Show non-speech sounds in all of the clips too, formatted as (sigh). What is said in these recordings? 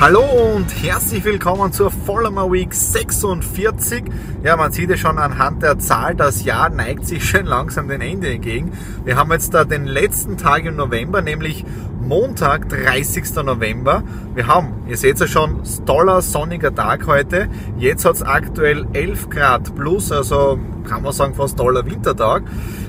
Hallo und herzlich willkommen zur Follower Week 46. Ja, man sieht ja schon anhand der Zahl, das Jahr neigt sich schön langsam dem Ende entgegen. Wir haben jetzt da den letzten Tag im November, nämlich Montag, 30. November. Wir haben, ihr seht ja schon, toller sonniger Tag heute. Jetzt hat es aktuell 11 Grad plus, also kann man sagen fast toller Wintertag.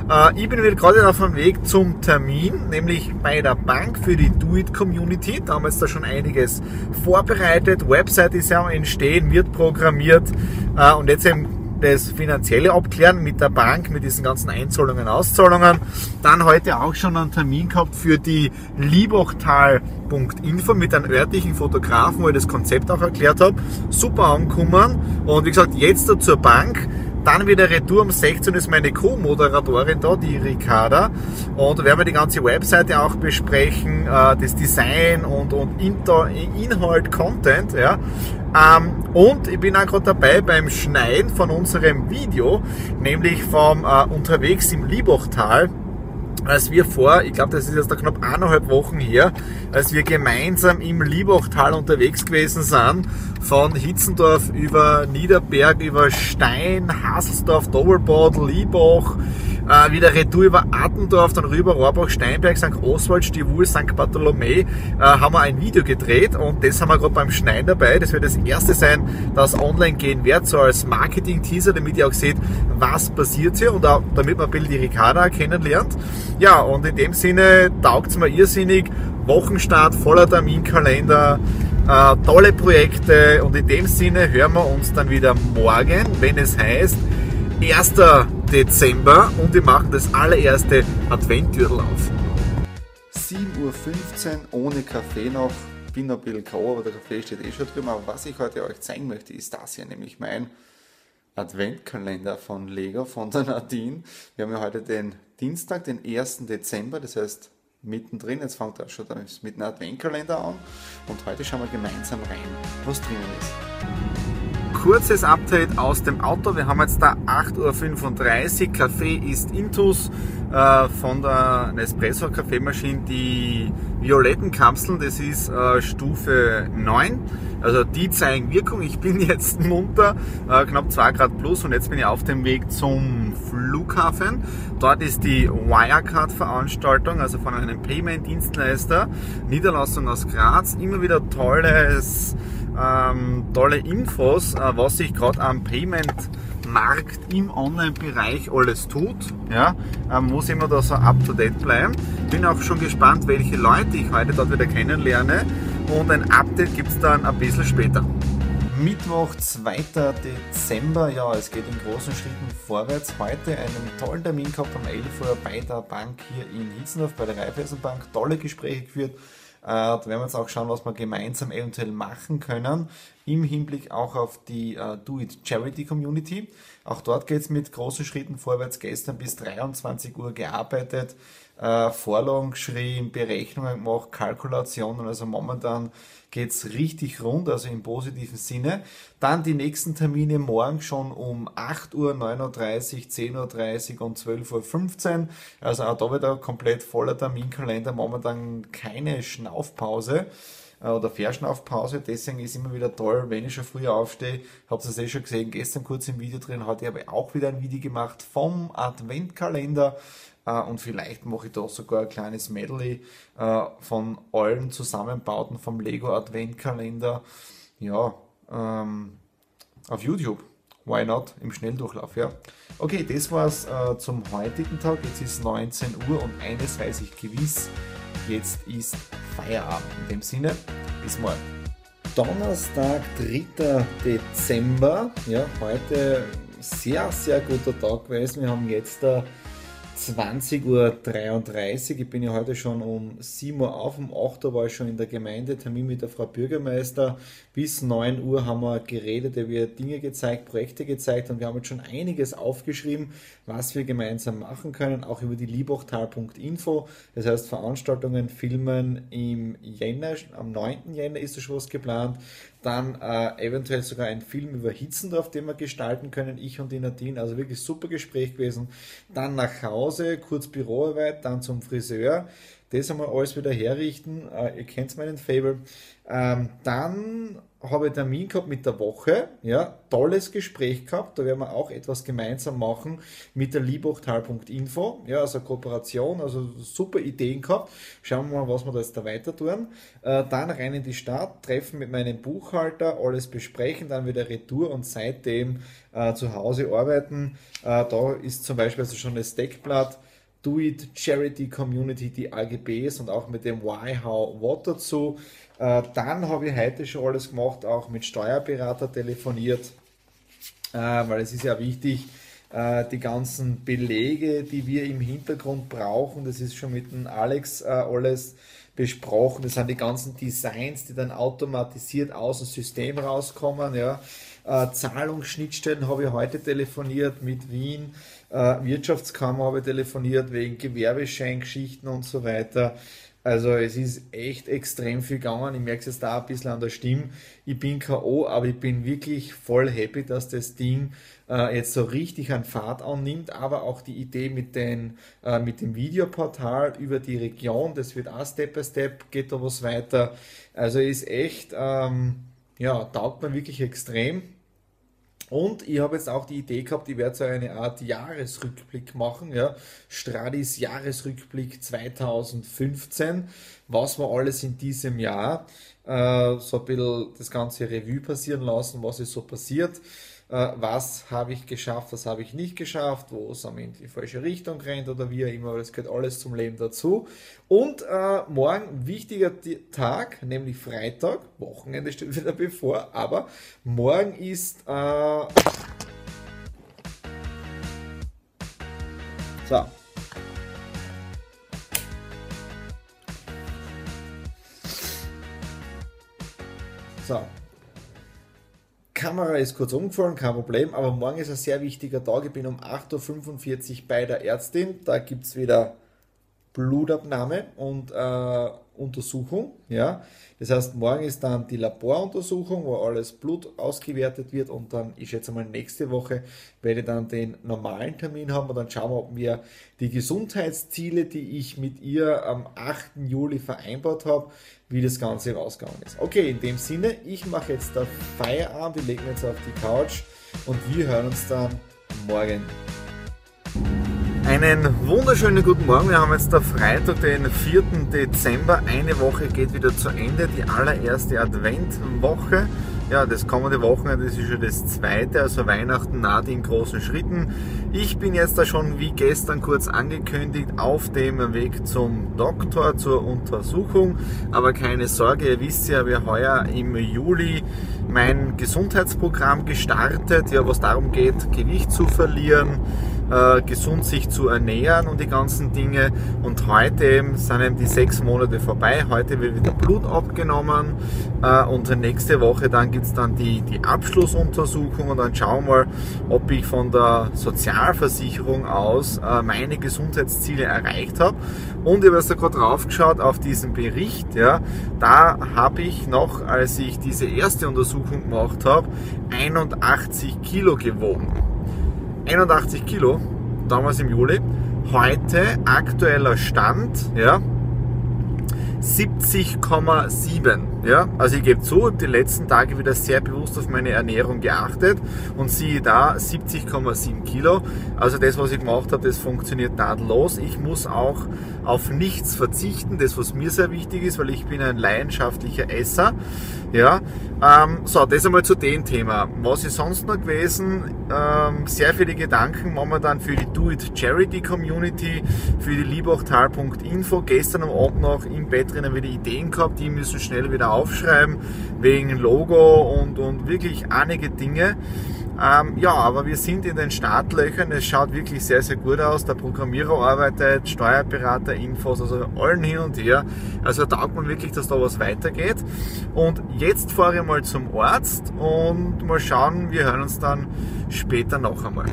Äh, ich bin wieder gerade auf dem Weg zum Termin, nämlich bei der Bank für die Do-It Community. Da haben wir jetzt da schon einiges vorbereitet. Website ist ja am Entstehen, wird programmiert äh, und jetzt eben das Finanzielle abklären mit der Bank, mit diesen ganzen Einzahlungen, Auszahlungen. Dann heute auch schon einen Termin gehabt für die Liebachtal.info mit einem örtlichen Fotografen, wo ich das Konzept auch erklärt habe. Super angekommen. Und wie gesagt, jetzt zur Bank. Dann wieder Retour um 16 ist meine Co-Moderatorin da, die Ricarda. Und werden wir die ganze Webseite auch besprechen, äh, das Design und, und Inhalt, Content. Ja. Ähm, und ich bin auch gerade dabei beim Schneiden von unserem Video, nämlich vom äh, Unterwegs im Liebachtal als wir vor, ich glaube, das ist jetzt knapp eineinhalb Wochen her, als wir gemeinsam im Liebachtal unterwegs gewesen sind, von Hitzendorf über Niederberg, über Stein, Haselsdorf, Doppelbad, Liebach, äh, wieder Retour über Attendorf, dann rüber Rohrbach, Steinberg, St. Oswald, Stivul, St. Bartholomä, äh, haben wir ein Video gedreht und das haben wir gerade beim Schneiden dabei. Das wird das erste sein, das online gehen wird, so als Marketing-Teaser, damit ihr auch seht, was passiert hier und auch damit man ein bisschen die Ricarda kennenlernt. Ja, und in dem Sinne taugt es mir irrsinnig. Wochenstart, voller Terminkalender, äh, tolle Projekte und in dem Sinne hören wir uns dann wieder morgen, wenn es heißt 1. Dezember und wir machen das allererste Adventtürtel auf. 7.15 Uhr ohne Kaffee noch. Bin ein bisschen K.O., aber der Kaffee steht eh schon drüben. Aber was ich heute euch zeigen möchte, ist das hier, nämlich mein Adventkalender von Lego, von der Nadine. Wir haben ja heute den Dienstag, den 1. Dezember, das heißt mittendrin. Jetzt fängt er schon mit einem Adventkalender an. Und heute schauen wir gemeinsam rein, was drinnen ist kurzes Update aus dem Auto. Wir haben jetzt da 8.35 Uhr. Kaffee ist Intus äh, von der Nespresso Kaffeemaschine. Die violetten Kapseln, das ist äh, Stufe 9. Also die zeigen Wirkung. Ich bin (laughs) jetzt munter, äh, knapp 2 Grad plus und jetzt bin ich auf dem Weg zum Flughafen. Dort ist die Wirecard-Veranstaltung, also von einem Payment-Dienstleister, Niederlassung aus Graz. Immer wieder tolles ähm, tolle Infos, äh, was sich gerade am Payment-Markt im Online-Bereich alles tut. Ja, ähm, muss immer da so up to date bleiben. Bin auch schon gespannt, welche Leute ich heute dort wieder kennenlerne. Und ein Update gibt es dann ein bisschen später. Mittwoch, 2. Dezember. Ja, es geht in großen Schritten vorwärts. Heute einen tollen Termin gehabt um 11 Uhr bei der Bank hier in Hitzendorf, bei der Raiffeisenbank. Tolle Gespräche geführt da werden wir jetzt auch schauen, was wir gemeinsam eventuell machen können, im Hinblick auch auf die äh, Do It Charity Community. Auch dort geht es mit großen Schritten vorwärts. Gestern bis 23 Uhr gearbeitet, äh, Vorlagen geschrieben, Berechnungen gemacht, Kalkulationen. Also momentan geht's richtig rund, also im positiven Sinne. Dann die nächsten Termine morgen schon um 8 Uhr, 9.30 Uhr, 10.30 Uhr und 12.15 Uhr. Also auch da wieder komplett voller Terminkalender. Momentan keine Schnaufpause oder Verschnaufpause. Deswegen ist immer wieder toll, wenn ich schon früher aufstehe. Habt ihr es eh schon gesehen, gestern kurz im Video drin. Heute habe ich auch wieder ein Video gemacht vom Adventkalender. Äh, und vielleicht mache ich da sogar ein kleines Medley äh, von allen Zusammenbauten vom Lego Adventkalender. Ja, ähm, auf YouTube. why not? Im Schnelldurchlauf, ja. Okay, das war's äh, zum heutigen Tag. Jetzt ist 19 Uhr und eines weiß ich gewiss, jetzt ist Feierabend. In dem Sinne, bis morgen. Donnerstag, 3. Dezember. Ja, heute sehr, sehr guter Tag gewesen. Wir haben jetzt da 20.33 Uhr. Ich bin ja heute schon um 7 Uhr auf, um 8 Uhr war ich schon in der Gemeinde, Termin mit der Frau Bürgermeister. Bis 9 Uhr haben wir geredet, wir Dinge gezeigt, Projekte gezeigt und wir haben jetzt schon einiges aufgeschrieben, was wir gemeinsam machen können, auch über die liebachtal.info. Das heißt Veranstaltungen, Filmen im Jänner, am 9. Jänner ist da schon was geplant. Dann äh, eventuell sogar ein Film über Hitzendorf, den wir gestalten können, ich und die Nadine. Also wirklich super Gespräch gewesen. Dann nach Hause, kurz Büroarbeit, dann zum Friseur. Das einmal alles wieder herrichten. Äh, ihr kennt meinen Fable. Ähm, dann habe ich Termin gehabt mit der Woche. Ja, tolles Gespräch gehabt. Da werden wir auch etwas gemeinsam machen mit der Liebachtal.info. Ja, also Kooperation, also super Ideen gehabt. Schauen wir mal, was wir da jetzt da weiter tun. Äh, dann rein in die Stadt, treffen mit meinem Buchhalter, alles besprechen, dann wieder Retour und seitdem äh, zu Hause arbeiten. Äh, da ist zum Beispiel also schon das Deckblatt. Do It Charity Community, die AGBs und auch mit dem Why, How, What dazu. Äh, dann habe ich heute schon alles gemacht, auch mit Steuerberater telefoniert, äh, weil es ist ja wichtig, äh, die ganzen Belege, die wir im Hintergrund brauchen, das ist schon mit dem Alex alles besprochen. Das sind die ganzen Designs, die dann automatisiert aus dem System rauskommen. Ja. Zahlungsschnittstellen habe ich heute telefoniert mit Wien, Wirtschaftskammer habe ich telefoniert wegen Gewerbescheingeschichten und so weiter. Also es ist echt extrem viel gegangen. Ich merke es jetzt da ein bisschen an der Stimme. Ich bin K.O., aber ich bin wirklich voll happy, dass das Ding äh, jetzt so richtig an Fahrt annimmt. Aber auch die Idee mit, den, äh, mit dem Videoportal über die Region, das wird auch Step by Step, geht da was weiter. Also ist echt, ähm, ja, taugt mir wirklich extrem. Und ich habe jetzt auch die Idee gehabt, ich werde so eine Art Jahresrückblick machen, ja. Stradis Jahresrückblick 2015, was war alles in diesem Jahr, äh, so ein bisschen das ganze Revue passieren lassen, was ist so passiert. Äh, was habe ich geschafft, was habe ich nicht geschafft, wo es in die falsche Richtung rennt oder wie auch immer, das gehört alles zum Leben dazu. Und äh, morgen wichtiger Tag, nämlich Freitag, Wochenende steht wieder bevor, aber morgen ist äh, so. So, Kamera ist kurz umgefallen, kein Problem, aber morgen ist ein sehr wichtiger Tag. Ich bin um 8.45 Uhr bei der Ärztin. Da gibt es wieder Blutabnahme und äh, Untersuchung. Ja? Das heißt, morgen ist dann die Laboruntersuchung, wo alles Blut ausgewertet wird und dann, ich schätze mal, nächste Woche werde ich dann den normalen Termin haben und dann schauen wir, ob wir die Gesundheitsziele, die ich mit ihr am 8. Juli vereinbart habe, wie das Ganze rausgegangen ist. Okay, in dem Sinne, ich mache jetzt da Feierabend, wir legen jetzt auf die Couch und wir hören uns dann morgen. Einen wunderschönen guten Morgen. Wir haben jetzt der Freitag, den 4. Dezember. Eine Woche geht wieder zu Ende, die allererste Adventwoche. Ja, das kommende Wochenende ist schon das zweite, also Weihnachten naht in großen Schritten. Ich bin jetzt da schon, wie gestern kurz angekündigt, auf dem Weg zum Doktor zur Untersuchung. Aber keine Sorge, ihr wisst ja, wir heuer im Juli mein Gesundheitsprogramm gestartet, ja, was darum geht, Gewicht zu verlieren äh, gesund sich zu ernähren und die ganzen Dinge. Und heute eben sind eben die sechs Monate vorbei. Heute wird wieder Blut abgenommen äh, und nächste Woche dann gibt es dann die, die Abschlussuntersuchung und dann schauen wir mal, ob ich von der Sozialversicherung aus äh, meine Gesundheitsziele erreicht habe. Und ich habe jetzt da gerade drauf geschaut auf diesen Bericht, ja, da habe ich noch, als ich diese erste Untersuchung gemacht habe, 81 Kilo gewogen. 81 Kilo, damals im Juli. Heute aktueller Stand, ja, 70,7. Ja, also ich gebe zu, die letzten Tage wieder sehr bewusst auf meine Ernährung geachtet und siehe da 70,7 Kilo. Also das, was ich gemacht habe, das funktioniert nahtlos. Ich muss auch auf nichts verzichten, das was mir sehr wichtig ist, weil ich bin ein leidenschaftlicher Esser. Ja, ähm, so, das einmal zu dem Thema. Was ist sonst noch gewesen? Ähm, sehr viele Gedanken momentan für die Do It Charity Community, für die liebachtal.info. Gestern am Abend noch im Bett drinnen wieder Ideen gehabt, die müssen schnell wieder aufschreiben, wegen Logo und, und wirklich einige Dinge. Ähm, ja, aber wir sind in den Startlöchern. Es schaut wirklich sehr, sehr gut aus. Der Programmierer arbeitet, Steuerberater, Infos, also allen hin und her. Also taugt man wirklich, dass da was weitergeht. Und jetzt fahre ich mal zum Arzt und mal schauen. Wir hören uns dann später noch einmal.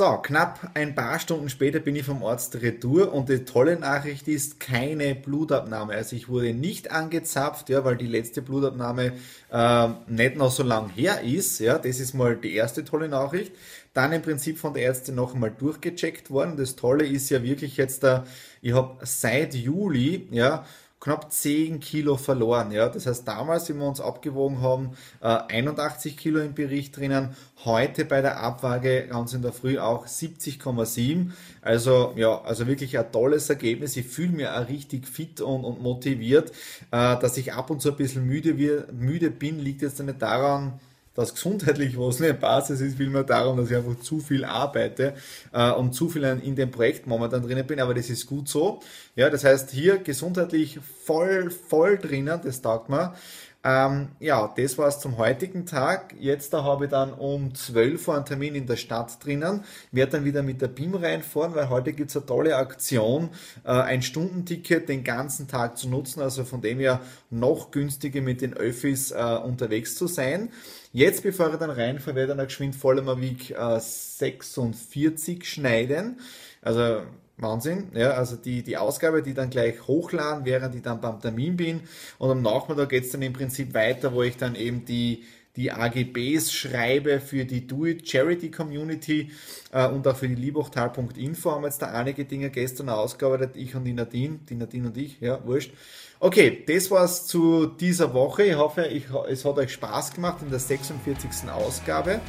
So, knapp ein paar Stunden später bin ich vom Arzt retour und die tolle Nachricht ist keine Blutabnahme. Also ich wurde nicht angezapft, ja, weil die letzte Blutabnahme äh, nicht noch so lang her ist. Ja, das ist mal die erste tolle Nachricht. Dann im Prinzip von der Ärztin noch einmal durchgecheckt worden. Das Tolle ist ja wirklich jetzt da, ich habe seit Juli, ja, knapp 10 Kilo verloren. Ja? Das heißt, damals, wie wir uns abgewogen haben, 81 äh, Kilo im Bericht drinnen, heute bei der Abwaage ganz in der Früh auch 70,7. Also ja, also wirklich ein tolles Ergebnis. Ich fühle mich auch richtig fit und, und motiviert. Äh, dass ich ab und zu ein bisschen müde, müde bin, liegt jetzt nicht daran, dass gesundheitlich was nicht Basis ist, vielmehr darum, dass ich einfach zu viel arbeite äh, und zu viel in dem Projekt momentan drinnen bin, aber das ist gut so. Ja, das heißt, hier gesundheitlich voll, voll drinnen, das taugt mir. Ähm, ja, das war's zum heutigen Tag. Jetzt da habe ich dann um 12 Uhr einen Termin in der Stadt drinnen. Werde dann wieder mit der BIM reinfahren, weil heute gibt's eine tolle Aktion, äh, ein Stundenticket den ganzen Tag zu nutzen, also von dem her noch günstiger mit den Öffis äh, unterwegs zu sein. Jetzt, bevor ich dann reinfahre, werde ich dann geschwind voll am Weg äh, 46 schneiden. Also Wahnsinn. Ja, also die, die Ausgabe, die dann gleich hochladen, während ich dann beim Termin bin. Und am Nachmittag geht es dann im Prinzip weiter, wo ich dann eben die, die AGBs schreibe für die Do It Charity Community äh, und auch für die liebachtal.info haben jetzt da einige Dinge gestern ausgearbeitet, ich und die Nadine, die Nadine und ich, ja, wurscht. Okay, das war's zu dieser Woche. Ich hoffe, ich, es hat euch Spaß gemacht in der 46. Ausgabe.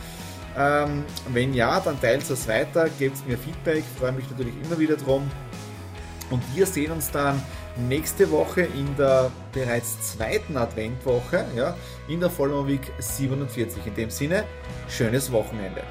Ähm, wenn ja, dann teilt es weiter, gebt mir Feedback, freue mich natürlich immer wieder drum. Und wir sehen uns dann nächste Woche in der bereits zweiten Adventwoche, ja, in der Vollmond Week 47. In dem Sinne, schönes Wochenende.